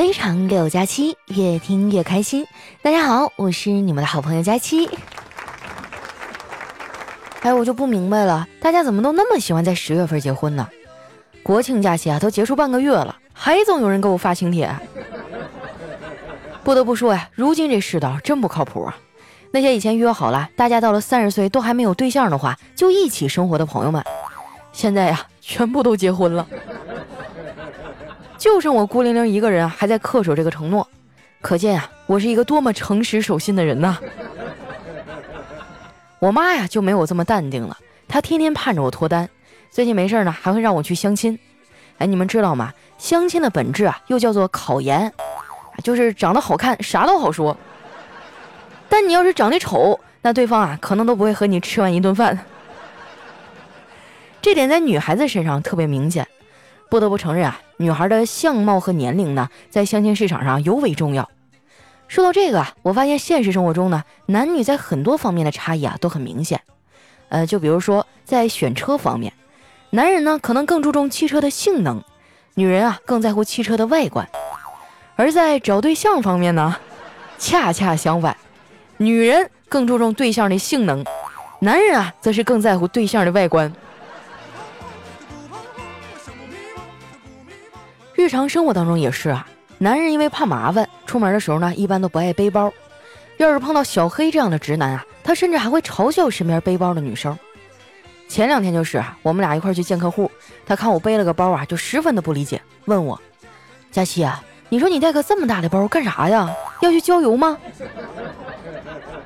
非常六加七，越听越开心。大家好，我是你们的好朋友佳期。哎，我就不明白了，大家怎么都那么喜欢在十月份结婚呢？国庆假期啊，都结束半个月了，还总有人给我发请帖。不得不说呀，如今这世道真不靠谱啊！那些以前约好了，大家到了三十岁都还没有对象的话，就一起生活的朋友们，现在呀，全部都结婚了。就剩我孤零零一个人还在恪守这个承诺，可见啊，我是一个多么诚实守信的人呐！我妈呀就没有这么淡定了，她天天盼着我脱单，最近没事呢还会让我去相亲。哎，你们知道吗？相亲的本质啊又叫做考研，就是长得好看啥都好说，但你要是长得丑，那对方啊可能都不会和你吃完一顿饭。这点在女孩子身上特别明显。不得不承认啊，女孩的相貌和年龄呢，在相亲市场上尤为重要。说到这个啊，我发现现实生活中呢，男女在很多方面的差异啊都很明显。呃，就比如说在选车方面，男人呢可能更注重汽车的性能，女人啊更在乎汽车的外观；而在找对象方面呢，恰恰相反，女人更注重对象的性能，男人啊则是更在乎对象的外观。日常生活当中也是啊，男人因为怕麻烦，出门的时候呢，一般都不爱背包。要是碰到小黑这样的直男啊，他甚至还会嘲笑身边背包的女生。前两天就是啊，我们俩一块去见客户，他看我背了个包啊，就十分的不理解，问我：“佳琪啊，你说你带个这么大的包干啥呀？要去郊游吗？”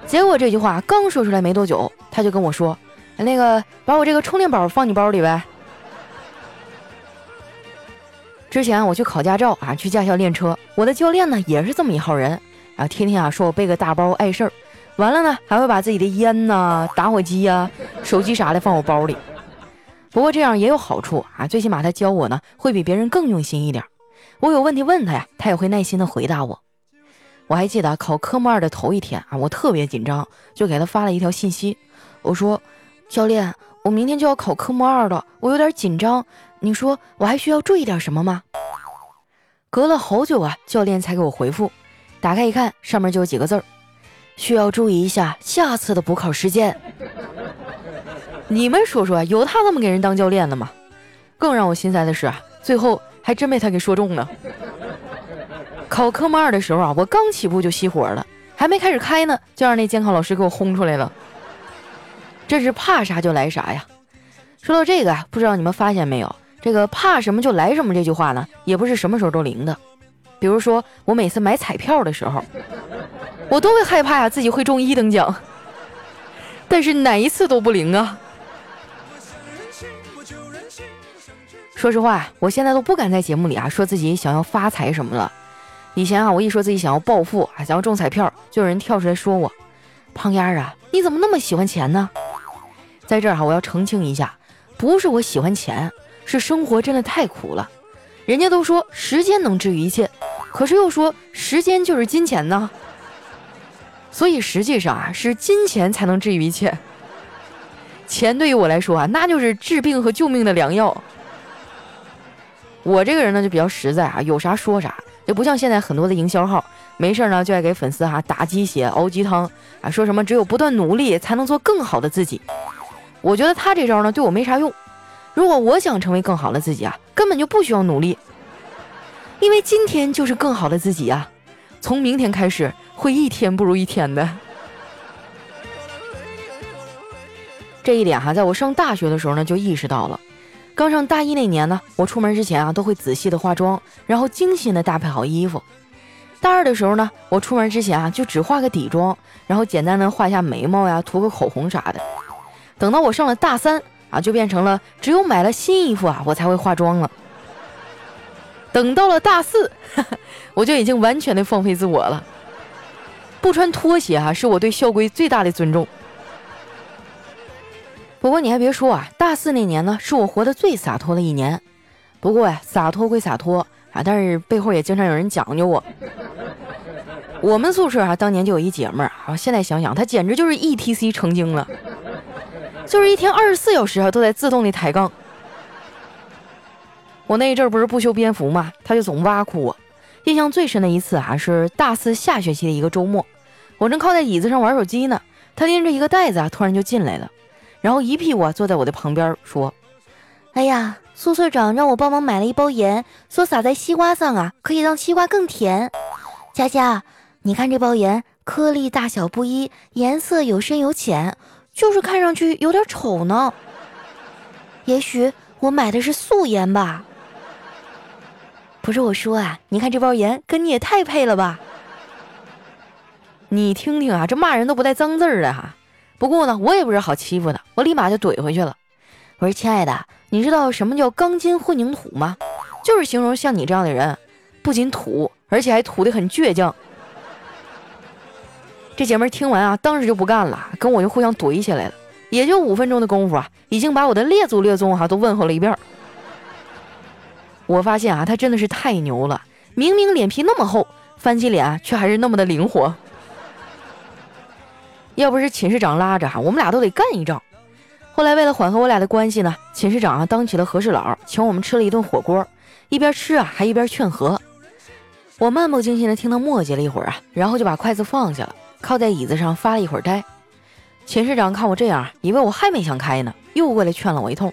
结果这句话刚说出来没多久，他就跟我说：“那个，把我这个充电宝放你包里呗。”之前我去考驾照啊，去驾校练车，我的教练呢也是这么一号人，啊天天啊说我背个大包碍事儿，完了呢还会把自己的烟呐、打火机呀、手机啥的放我包里。不过这样也有好处啊，最起码他教我呢会比别人更用心一点。我有问题问他呀，他也会耐心的回答我。我还记得考科目二的头一天啊，我特别紧张，就给他发了一条信息，我说：“教练，我明天就要考科目二了，我有点紧张。”你说我还需要注意点什么吗？隔了好久啊，教练才给我回复。打开一看，上面就有几个字儿：需要注意一下下次的补考时间。你们说说，有他这么给人当教练的吗？更让我心塞的是啊，最后还真被他给说中了。考科目二的时候啊，我刚起步就熄火了，还没开始开呢，就让那监考老师给我轰出来了。这是怕啥就来啥呀！说到这个啊，不知道你们发现没有？这个怕什么就来什么这句话呢，也不是什么时候都灵的。比如说，我每次买彩票的时候，我都会害怕呀自己会中一等奖，但是哪一次都不灵啊。说实话，我现在都不敢在节目里啊说自己想要发财什么了。以前啊，我一说自己想要暴富啊，想要中彩票，就有人跳出来说我：“胖丫啊，你怎么那么喜欢钱呢？”在这儿哈，我要澄清一下，不是我喜欢钱。是生活真的太苦了，人家都说时间能治愈一切，可是又说时间就是金钱呢，所以实际上啊是金钱才能治愈一切。钱对于我来说啊，那就是治病和救命的良药。我这个人呢就比较实在啊，有啥说啥，就不像现在很多的营销号，没事呢就爱给粉丝哈打鸡血、熬鸡汤啊，说什么只有不断努力才能做更好的自己。我觉得他这招呢对我没啥用。如果我想成为更好的自己啊，根本就不需要努力，因为今天就是更好的自己啊。从明天开始会一天不如一天的。这一点哈，在我上大学的时候呢就意识到了。刚上大一那年呢，我出门之前啊都会仔细的化妆，然后精心的搭配好衣服。大二的时候呢，我出门之前啊就只化个底妆，然后简单的画一下眉毛呀，涂个口红啥的。等到我上了大三。啊，就变成了只有买了新衣服啊，我才会化妆了。等到了大四，我就已经完全的放飞自我了。不穿拖鞋啊，是我对校规最大的尊重。不过你还别说啊，大四那年呢，是我活得最洒脱的一年。不过呀，洒脱归洒脱啊，但是背后也经常有人讲究我。我们宿舍啊，当年就有一姐们儿啊，现在想想，她简直就是 E T C 成精了。就是一天二十四小时啊，都在自动的抬杠。我那一阵儿不是不修边幅嘛，他就总挖苦我。印象最深的一次啊，是大四下学期的一个周末，我正靠在椅子上玩手机呢，他拎着一个袋子啊，突然就进来了，然后一屁股坐在我的旁边，说：“哎呀，苏社长让我帮忙买了一包盐，说撒在西瓜上啊，可以让西瓜更甜。佳佳，你看这包盐，颗粒大小不一，颜色有深有浅，就是看上去有点丑呢。也许我买的是素颜吧。”不是我说啊，你看这包盐跟你也太配了吧！你听听啊，这骂人都不带脏字儿的哈。不过呢，我也不是好欺负的，我立马就怼回去了。我说：“亲爱的，你知道什么叫钢筋混凝土吗？就是形容像你这样的人，不仅土，而且还土的很倔强。”这姐妹听完啊，当时就不干了，跟我就互相怼起来了。也就五分钟的功夫啊，已经把我的列祖列宗哈都问候了一遍。我发现啊，他真的是太牛了！明明脸皮那么厚，翻起脸却还是那么的灵活。要不是寝室长拉着哈，我们俩都得干一仗。后来为了缓和我俩的关系呢，寝室长啊当起了和事佬，请我们吃了一顿火锅，一边吃啊还一边劝和。我漫不经心的听他磨叽了一会儿啊，然后就把筷子放下了，靠在椅子上发了一会儿呆。寝室长看我这样，以为我还没想开呢，又过来劝了我一通。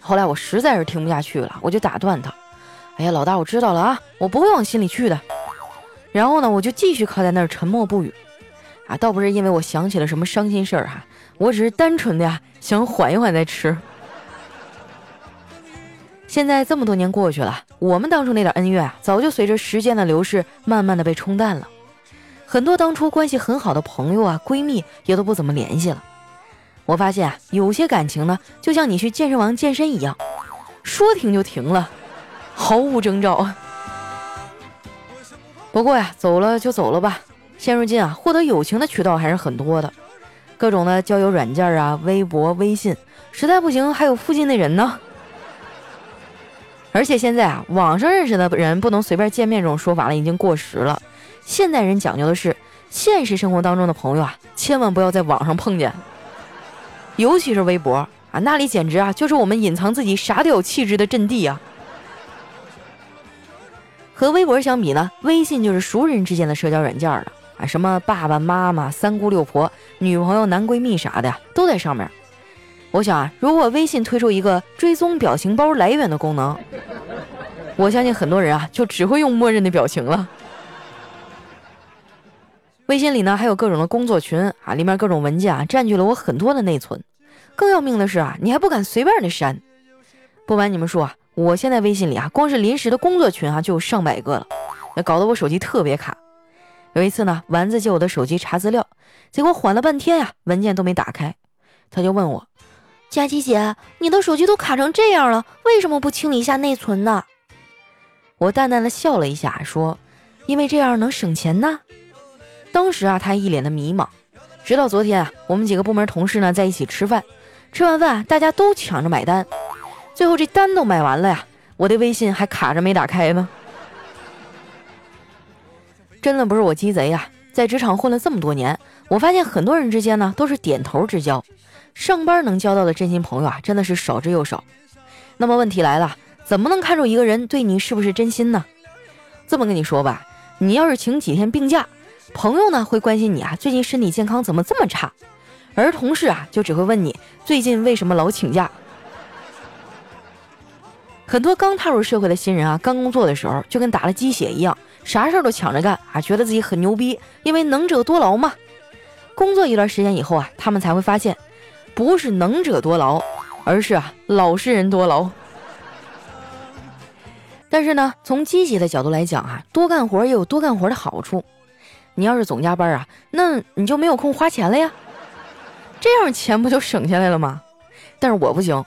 后来我实在是听不下去了，我就打断他。哎呀，老大，我知道了啊，我不会往心里去的。然后呢，我就继续靠在那儿沉默不语。啊，倒不是因为我想起了什么伤心事儿哈，我只是单纯的呀想缓一缓再吃。现在这么多年过去了，我们当初那点恩怨啊，早就随着时间的流逝，慢慢的被冲淡了。很多当初关系很好的朋友啊、闺蜜也都不怎么联系了。我发现啊，有些感情呢，就像你去健身房健身一样，说停就停了。毫无征兆。不过呀，走了就走了吧。现如今啊，获得友情的渠道还是很多的，各种的交友软件啊，微博、微信，实在不行还有附近的人呢。而且现在啊，网上认识的人不能随便见面这种说法了，已经过时了。现代人讲究的是，现实生活当中的朋友啊，千万不要在网上碰见，尤其是微博啊，那里简直啊，就是我们隐藏自己傻屌气质的阵地啊。和微博相比呢，微信就是熟人之间的社交软件了啊，什么爸爸妈妈、三姑六婆、女朋友、男闺蜜啥的都在上面。我想啊，如果微信推出一个追踪表情包来源的功能，我相信很多人啊就只会用默认的表情了。微信里呢还有各种的工作群啊，里面各种文件啊占据了我很多的内存。更要命的是啊，你还不敢随便的删。不瞒你们说啊。我现在微信里啊，光是临时的工作群啊，就有上百个了，那搞得我手机特别卡。有一次呢，丸子借我的手机查资料，结果缓了半天呀，文件都没打开。他就问我：“佳琪姐，你的手机都卡成这样了，为什么不清理一下内存呢？”我淡淡的笑了一下，说：“因为这样能省钱呢。”当时啊，他一脸的迷茫。直到昨天啊，我们几个部门同事呢在一起吃饭，吃完饭大家都抢着买单。最后这单都买完了呀，我的微信还卡着没打开呢。真的不是我鸡贼呀，在职场混了这么多年，我发现很多人之间呢都是点头之交，上班能交到的真心朋友啊真的是少之又少。那么问题来了，怎么能看出一个人对你是不是真心呢？这么跟你说吧，你要是请几天病假，朋友呢会关心你啊最近身体健康怎么这么差，而同事啊就只会问你最近为什么老请假。很多刚踏入社会的新人啊，刚工作的时候就跟打了鸡血一样，啥事儿都抢着干啊，觉得自己很牛逼，因为能者多劳嘛。工作一段时间以后啊，他们才会发现，不是能者多劳，而是啊老实人多劳。但是呢，从积极的角度来讲啊，多干活也有多干活的好处。你要是总加班啊，那你就没有空花钱了呀，这样钱不就省下来了吗？但是我不行。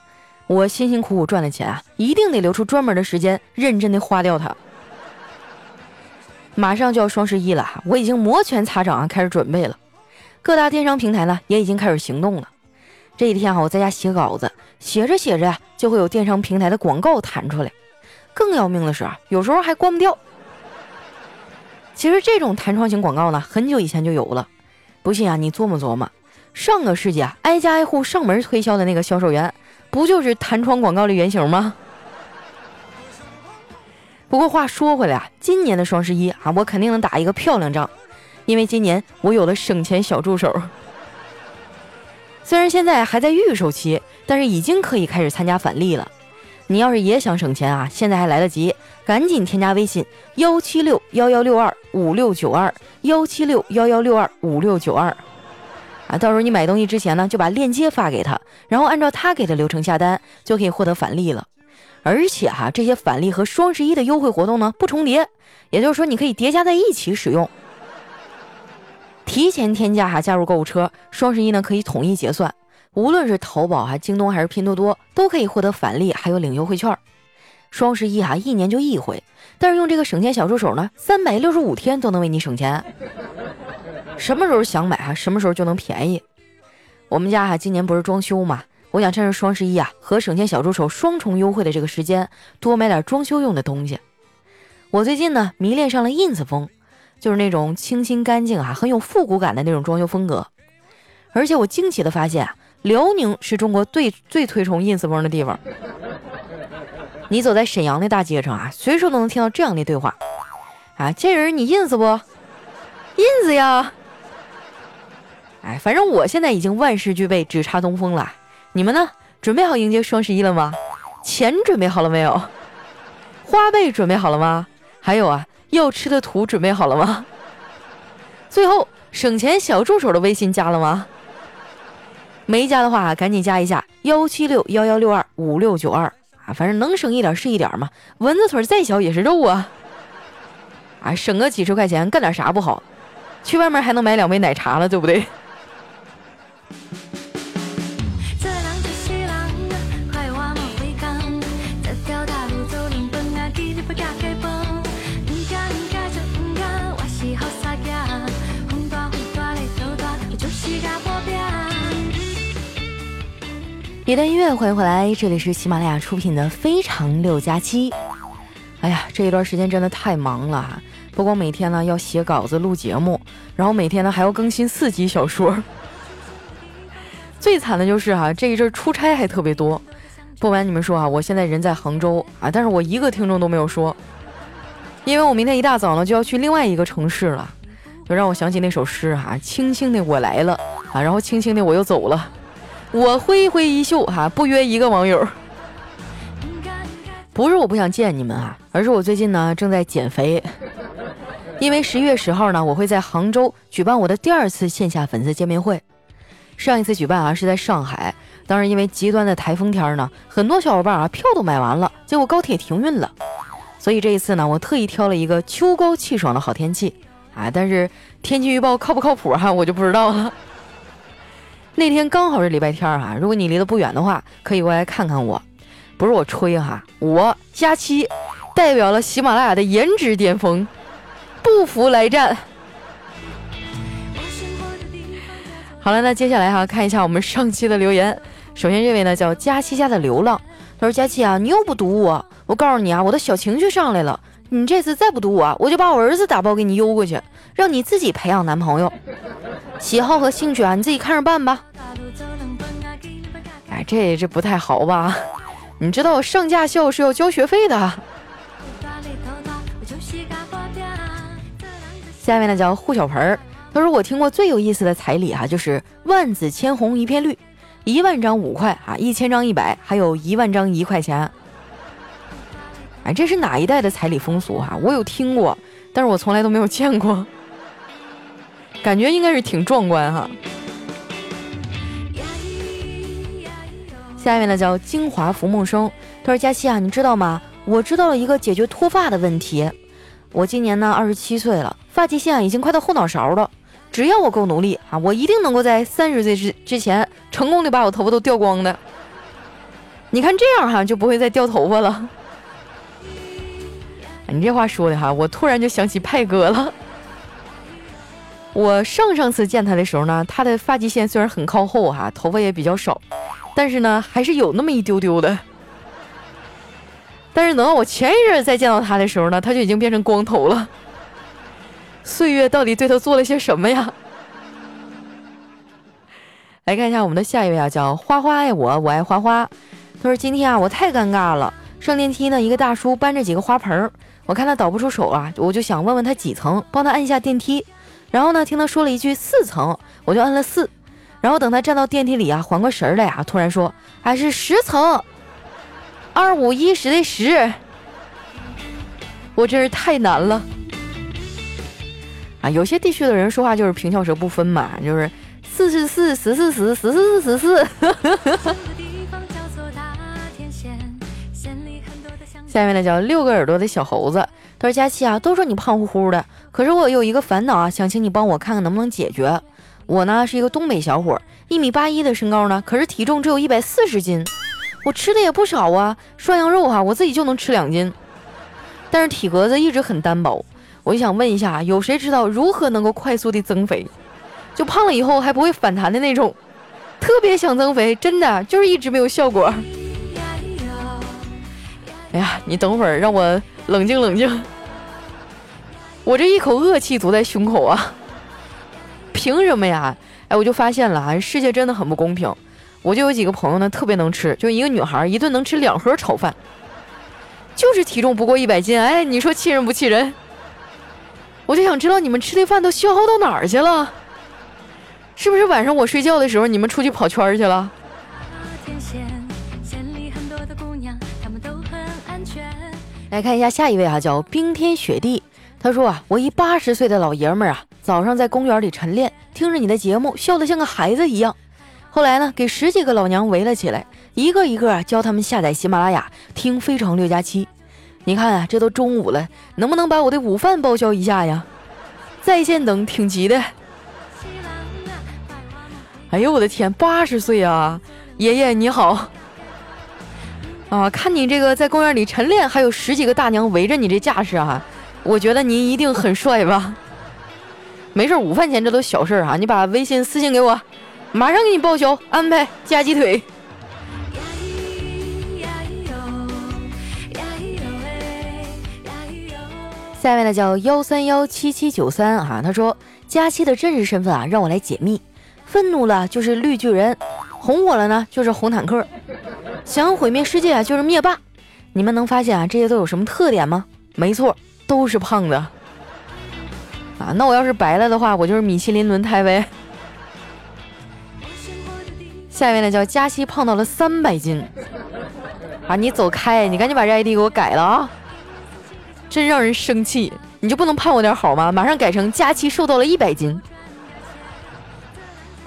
我辛辛苦苦赚的钱啊，一定得留出专门的时间，认真的花掉它。马上就要双十一了，我已经摩拳擦掌啊，开始准备了。各大电商平台呢，也已经开始行动了。这几天啊，我在家写稿子，写着写着，就会有电商平台的广告弹出来。更要命的是啊，有时候还关不掉。其实这种弹窗型广告呢，很久以前就有了。不信啊，你琢磨琢磨，上个世纪啊，挨家挨户上门推销的那个销售员。不就是弹窗广告的原型吗？不过话说回来啊，今年的双十一啊，我肯定能打一个漂亮仗，因为今年我有了省钱小助手。虽然现在还在预售期，但是已经可以开始参加返利了。你要是也想省钱啊，现在还来得及，赶紧添加微信幺七六幺幺六二五六九二幺七六幺幺六二五六九二啊，到时候你买东西之前呢，就把链接发给他，然后按照他给的流程下单，就可以获得返利了。而且哈，这些返利和双十一的优惠活动呢不重叠，也就是说你可以叠加在一起使用。提前添加哈，加入购物车，双十一呢可以统一结算。无论是淘宝哈、京东还是拼多多，都可以获得返利，还有领优惠券。双十一哈一年就一回，但是用这个省钱小助手呢，三百六十五天都能为你省钱。什么时候想买哈，什么时候就能便宜。我们家哈今年不是装修嘛，我想趁着双十一啊和省钱小助手双重优惠的这个时间，多买点装修用的东西。我最近呢迷恋上了 ins 风，就是那种清新干净啊，很有复古感的那种装修风格。而且我惊奇的发现啊。辽宁是中国最最推崇 ins 风的地方。你走在沈阳的大街上啊，随时都能听到这样的对话：啊，这人你 ins 不？ins 呀！哎，反正我现在已经万事俱备，只差东风了。你们呢？准备好迎接双十一了吗？钱准备好了没有？花呗准备好了吗？还有啊，要吃的土准备好了吗？最后，省钱小助手的微信加了吗？没加的话，赶紧加一下幺七六幺幺六二五六九二反正能省一点是一点嘛，蚊子腿再小也是肉啊！啊，省个几十块钱，干点啥不好？去外面还能买两杯奶茶了，对不对？一段音乐，欢迎回来，这里是喜马拉雅出品的《非常六加七》。哎呀，这一段时间真的太忙了，不光每天呢要写稿子、录节目，然后每天呢还要更新四集小说。最惨的就是哈，这一阵出差还特别多。不瞒你们说啊，我现在人在杭州啊，但是我一个听众都没有说，因为我明天一大早呢就要去另外一个城市了，就让我想起那首诗哈，轻轻的我来了啊，然后轻轻的我又走了。我挥挥衣袖哈，不约一个网友。不是我不想见你们啊，而是我最近呢正在减肥。因为十一月十号呢，我会在杭州举办我的第二次线下粉丝见面会。上一次举办啊是在上海，当时因为极端的台风天呢，很多小伙伴啊票都买完了，结果高铁停运了。所以这一次呢，我特意挑了一个秋高气爽的好天气啊，但是天气预报靠不靠谱哈，我就不知道了。那天刚好是礼拜天儿哈，如果你离得不远的话，可以过来看看我。不是我吹哈，我佳期代表了喜马拉雅的颜值巅峰，不服来战。好了，那接下来哈，看一下我们上期的留言。首先这位呢叫佳期家的流浪，他说：“佳期啊，你又不堵我，我告诉你啊，我的小情绪上来了。你这次再不堵我，我就把我儿子打包给你邮过去，让你自己培养男朋友。喜好和兴趣啊，你自己看着办吧。”哎，这这不太好吧？你知道上驾校是要交学费的。下面呢叫护小盆儿，他说我听过最有意思的彩礼哈，就是万紫千红一片绿，一万张五块啊，一千张一百，还有一万张一块钱。哎，这是哪一代的彩礼风俗哈？我有听过，但是我从来都没有见过，感觉应该是挺壮观哈。下面呢叫精华浮梦生，他说：“佳期啊，你知道吗？我知道了一个解决脱发的问题。我今年呢二十七岁了，发际线已经快到后脑勺了。只要我够努力啊，我一定能够在三十岁之之前成功的把我头发都掉光的。你看这样哈，就不会再掉头发了。你这话说的哈，我突然就想起派哥了。我上上次见他的时候呢，他的发际线虽然很靠后哈，头发也比较少。”但是呢，还是有那么一丢丢的。但是等到我前一阵再见到他的时候呢，他就已经变成光头了。岁月到底对他做了些什么呀？来看一下我们的下一位啊，叫花花爱我，我爱花花。他说：“今天啊，我太尴尬了。上电梯呢，一个大叔搬着几个花盆儿，我看他导不出手啊，我就想问问他几层，帮他按一下电梯。然后呢，听他说了一句四层，我就按了四。然后等他站到电梯里啊，缓过神来呀，突然说还是十层，二五一十的十。我真是太难了啊！有些地区的人说话就是平翘舌不分嘛，就是四四四十四十十四十四。下面呢叫六个耳朵的小猴子，他说：“佳期啊，都说你胖乎乎的，可是我有一个烦恼啊，想请你帮我看看能不能解决。我呢是一个东北小伙，一米八一的身高呢，可是体重只有一百四十斤，我吃的也不少啊，涮羊肉哈，我自己就能吃两斤。”但是体格子一直很单薄，我就想问一下，有谁知道如何能够快速的增肥，就胖了以后还不会反弹的那种？特别想增肥，真的就是一直没有效果。哎呀，你等会儿让我冷静冷静，我这一口恶气堵在胸口啊！凭什么呀？哎，我就发现了啊，世界真的很不公平。我就有几个朋友呢，特别能吃，就一个女孩一顿能吃两盒炒饭。就是体重不过一百斤，哎，你说气人不气人？我就想知道你们吃的饭都消耗到哪儿去了？是不是晚上我睡觉的时候你们出去跑圈去了？来看一下下一位啊，叫冰天雪地。他说啊，我一八十岁的老爷们儿啊，早上在公园里晨练，听着你的节目，笑得像个孩子一样。后来呢，给十几个老娘围了起来，一个一个教他们下载喜马拉雅听《非常六加七》。你看啊，这都中午了，能不能把我的午饭报销一下呀？在线等挺急的。哎呦我的天，八十岁啊，爷爷你好。啊，看你这个在公园里晨练，还有十几个大娘围着你这架势啊，我觉得您一定很帅吧？没事，午饭钱这都小事啊，你把微信私信给我。马上给你报销，安排加鸡腿。下面呢叫幺三幺七七九三啊，他说佳期的真实身份啊，让我来解密。愤怒了就是绿巨人，哄我了呢就是红坦克，想毁灭世界啊就是灭霸。你们能发现啊这些都有什么特点吗？没错，都是胖的。啊，那我要是白了的话，我就是米其林轮胎呗。下面呢叫佳期胖到了三百斤，啊，你走开，你赶紧把这 ID 给我改了啊！真让人生气，你就不能盼我点好吗？马上改成佳期瘦到了一百斤。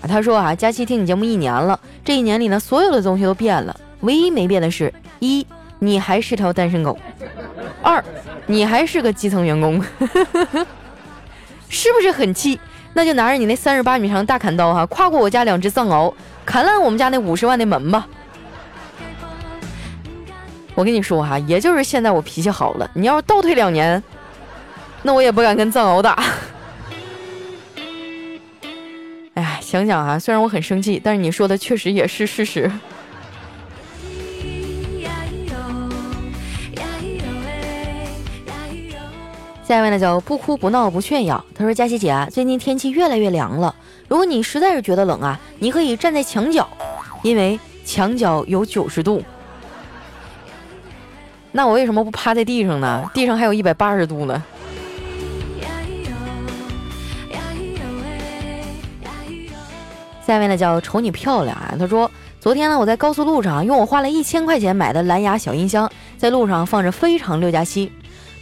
啊，他说啊，佳期听你节目一年了，这一年里呢，所有的东西都变了，唯一没变的是一，你还是条单身狗；二，你还是个基层员工，是不是很气？那就拿着你那三十八米长大砍刀哈，跨过我家两只藏獒。砍烂我们家那五十万的门吧！我跟你说哈，也就是现在我脾气好了。你要是倒退两年，那我也不敢跟藏獒打。哎呀，想想啊，虽然我很生气，但是你说的确实也是事实。下一位呢叫不哭不闹不炫耀，他说：“佳琪姐啊，最近天气越来越凉了。”如果你实在是觉得冷啊，你可以站在墙角，因为墙角有九十度。那我为什么不趴在地上呢？地上还有一百八十度呢。下面呢叫瞅你漂亮啊，他说昨天呢我在高速路上用我花了一千块钱买的蓝牙小音箱，在路上放着非常六加七。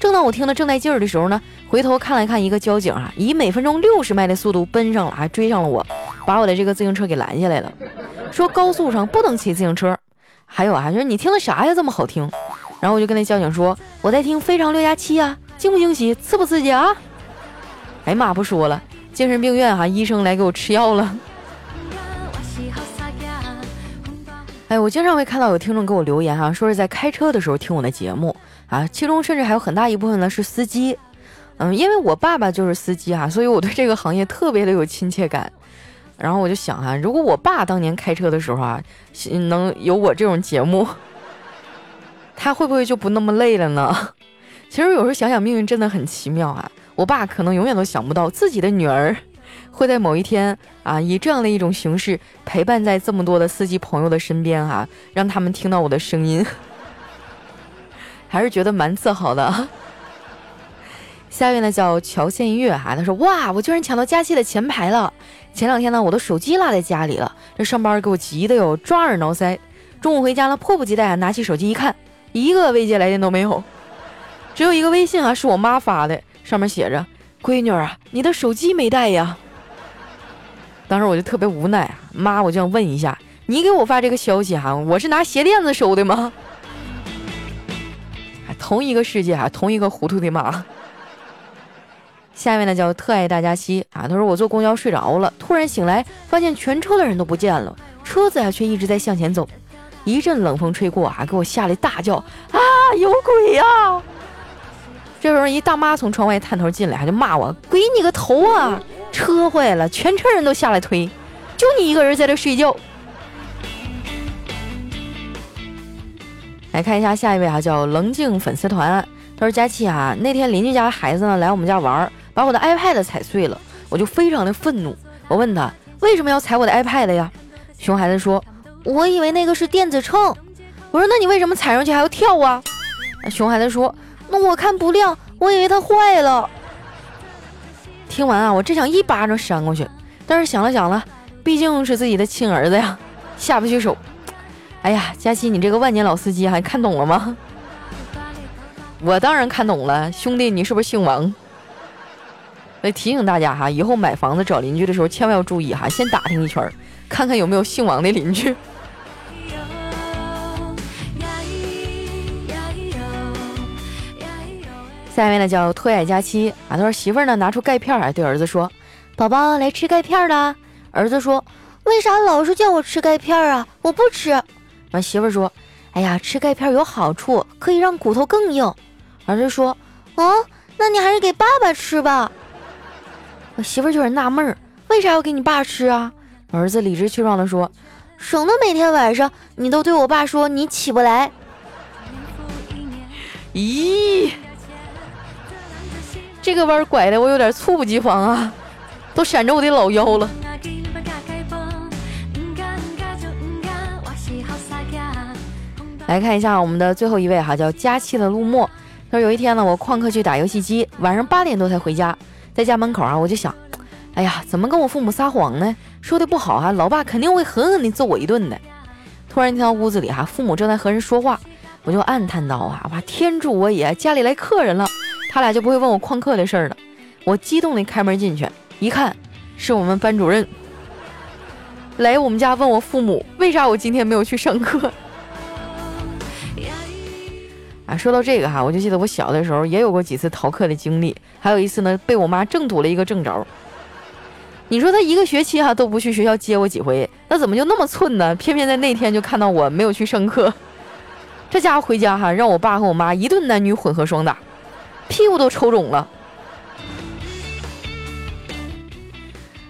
正当我听得正带劲儿的时候呢，回头看了看一个交警啊，以每分钟六十迈的速度奔上了，还追上了我，把我的这个自行车给拦下来了，说高速上不能骑自行车。还有啊，就是你听的啥呀，这么好听？然后我就跟那交警说，我在听非常六加七啊，惊不惊喜，刺不刺激啊？哎妈，不说了，精神病院哈，医生来给我吃药了。哎，我经常会看到有听众给我留言哈，说是在开车的时候听我的节目。啊，其中甚至还有很大一部分呢是司机，嗯，因为我爸爸就是司机啊，所以我对这个行业特别的有亲切感。然后我就想啊，如果我爸当年开车的时候啊，能有我这种节目，他会不会就不那么累了呢？其实有时候想想，命运真的很奇妙啊。我爸可能永远都想不到自己的女儿会在某一天啊，以这样的一种形式陪伴在这么多的司机朋友的身边啊，让他们听到我的声音。还是觉得蛮自豪的。下一位呢叫乔献月哈，他说哇，我居然抢到佳期的前排了。前两天呢，我的手机落在家里了，这上班给我急的哟，抓耳挠腮。中午回家了，迫不及待啊，拿起手机一看，一个未接来电都没有，只有一个微信啊，是我妈发的，上面写着：“闺女啊，你的手机没带呀。”当时我就特别无奈啊，妈，我就想问一下，你给我发这个消息哈，我是拿鞋垫子收的吗？同一个世界啊，同一个糊涂的妈。下面呢叫特爱大家西啊，他说我坐公交睡着了，突然醒来，发现全车的人都不见了，车子啊却一直在向前走。一阵冷风吹过啊，给我吓了一大叫啊！有鬼呀！这时候一大妈从窗外探头进来，还就骂我：“鬼你个头啊！车坏了，全车人都下来推，就你一个人在这睡觉。”来看一下下一位啊，叫棱镜粉丝团。他说：“佳琪啊，那天邻居家孩子呢来我们家玩，把我的 iPad 踩碎了，我就非常的愤怒。我问他为什么要踩我的 iPad 呀？熊孩子说。”我以为那个是电子秤，我说那你为什么踩上去还要跳啊？熊孩子说，那我看不亮，我以为它坏了。听完啊，我真想一巴掌扇过去，但是想了想了，毕竟是自己的亲儿子呀，下不去手。哎呀，佳琪，你这个万年老司机还看懂了吗？我当然看懂了，兄弟，你是不是姓王？来提醒大家哈，以后买房子找邻居的时候千万要注意哈，先打听一圈，看看有没有姓王的邻居。下一位呢叫特爱佳期啊，他说媳妇儿呢拿出钙片儿对儿子说：“宝宝来吃钙片了。”儿子说：“为啥老是叫我吃钙片啊？我不吃。”完媳妇儿说：“哎呀，吃钙片有好处，可以让骨头更硬。”儿子说：“哦，那你还是给爸爸吃吧。”我媳妇儿就有点纳闷儿，为啥要给你爸吃啊？儿子理直气壮地说：“省得每天晚上你都对我爸说你起不来。”咦？这个弯拐的我有点猝不及防啊，都闪着我的老腰了。来看一下我们的最后一位哈，叫佳期的陆墨。他说有一天呢，我旷课去打游戏机，晚上八点多才回家，在家门口啊，我就想，哎呀，怎么跟我父母撒谎呢？说的不好啊，老爸肯定会狠狠地揍我一顿的。突然听到屋子里哈，父母正在和人说话，我就暗叹道啊，哇，天助我也，家里来客人了。他俩就不会问我旷课的事儿了。我激动地开门进去，一看是我们班主任来我们家问我父母为啥我今天没有去上课。啊，说到这个哈，我就记得我小的时候也有过几次逃课的经历，还有一次呢被我妈正堵了一个正着。你说他一个学期哈都不去学校接我几回，那怎么就那么寸呢？偏偏在那天就看到我没有去上课，这家伙回家哈让我爸和我妈一顿男女混合双打。屁股都抽肿了。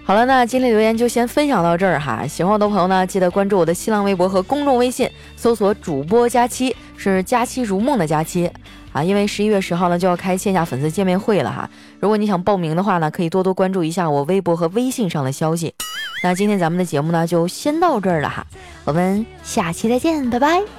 好了，那今天留言就先分享到这儿哈。喜欢我的朋友呢，记得关注我的新浪微博和公众微信，搜索“主播佳期”，是“佳期如梦”的假期啊。因为十一月十号呢就要开线下粉丝见面会了哈。如果你想报名的话呢，可以多多关注一下我微博和微信上的消息。那今天咱们的节目呢就先到这儿了哈，我们下期再见，拜拜。